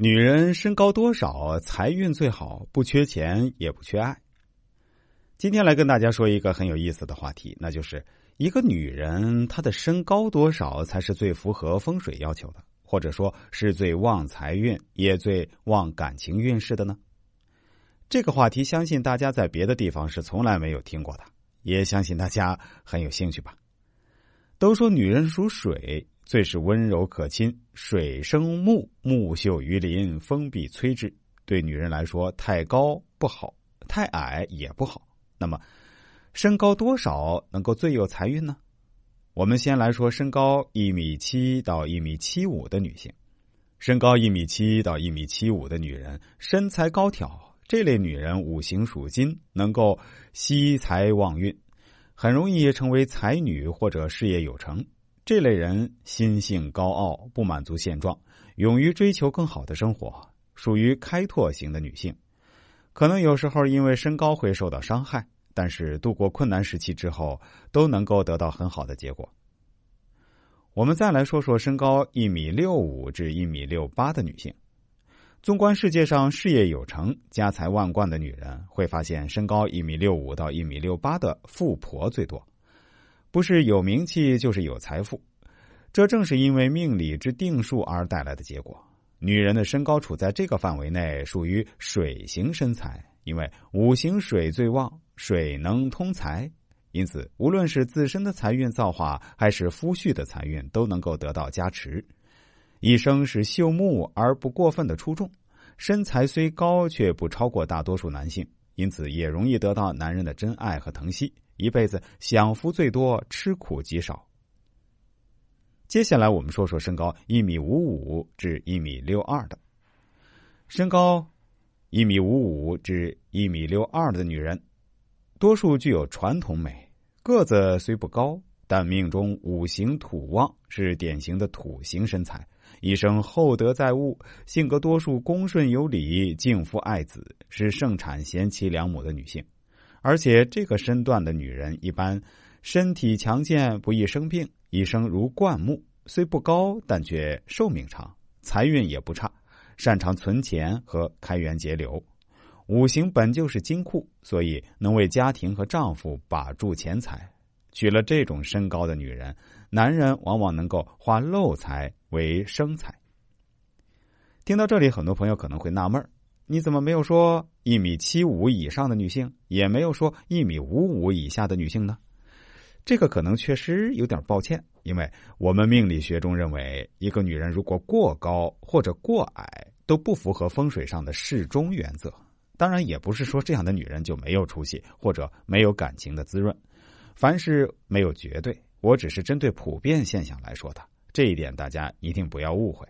女人身高多少，财运最好，不缺钱也不缺爱。今天来跟大家说一个很有意思的话题，那就是一个女人她的身高多少才是最符合风水要求的，或者说是最旺财运也最旺感情运势的呢？这个话题相信大家在别的地方是从来没有听过的，也相信大家很有兴趣吧。都说女人属水。最是温柔可亲，水生木，木秀于林，风必摧之。对女人来说，太高不好，太矮也不好。那么，身高多少能够最有财运呢？我们先来说身高一米七到一米七五的女性。身高一米七到一米七五的女人，身材高挑，这类女人五行属金，能够惜财旺运，很容易成为才女或者事业有成。这类人心性高傲，不满足现状，勇于追求更好的生活，属于开拓型的女性。可能有时候因为身高会受到伤害，但是度过困难时期之后，都能够得到很好的结果。我们再来说说身高一米六五至一米六八的女性。纵观世界上事业有成、家财万贯的女人，会发现身高一米六五到一米六八的富婆最多。不是有名气，就是有财富，这正是因为命理之定数而带来的结果。女人的身高处在这个范围内，属于水型身材，因为五行水最旺，水能通财，因此无论是自身的财运造化，还是夫婿的财运，都能够得到加持。一生是秀目而不过分的出众，身材虽高，却不超过大多数男性，因此也容易得到男人的真爱和疼惜。一辈子享福最多，吃苦极少。接下来我们说说身高一米五五至一米六二的。身高一米五五至一米六二的女人，多数具有传统美，个子虽不高，但命中五行土旺，是典型的土型身材，一生厚德载物，性格多数恭顺有礼，敬父爱子，是盛产贤妻良母的女性。而且这个身段的女人一般身体强健，不易生病，一生如灌木。虽不高，但却寿命长，财运也不差，擅长存钱和开源节流。五行本就是金库，所以能为家庭和丈夫把住钱财。娶了这种身高的女人，男人往往能够花漏财为生财。听到这里，很多朋友可能会纳闷。你怎么没有说一米七五以上的女性，也没有说一米五五以下的女性呢？这个可能确实有点抱歉，因为我们命理学中认为，一个女人如果过高或者过矮都不符合风水上的适中原则。当然，也不是说这样的女人就没有出息或者没有感情的滋润。凡事没有绝对，我只是针对普遍现象来说的，这一点大家一定不要误会。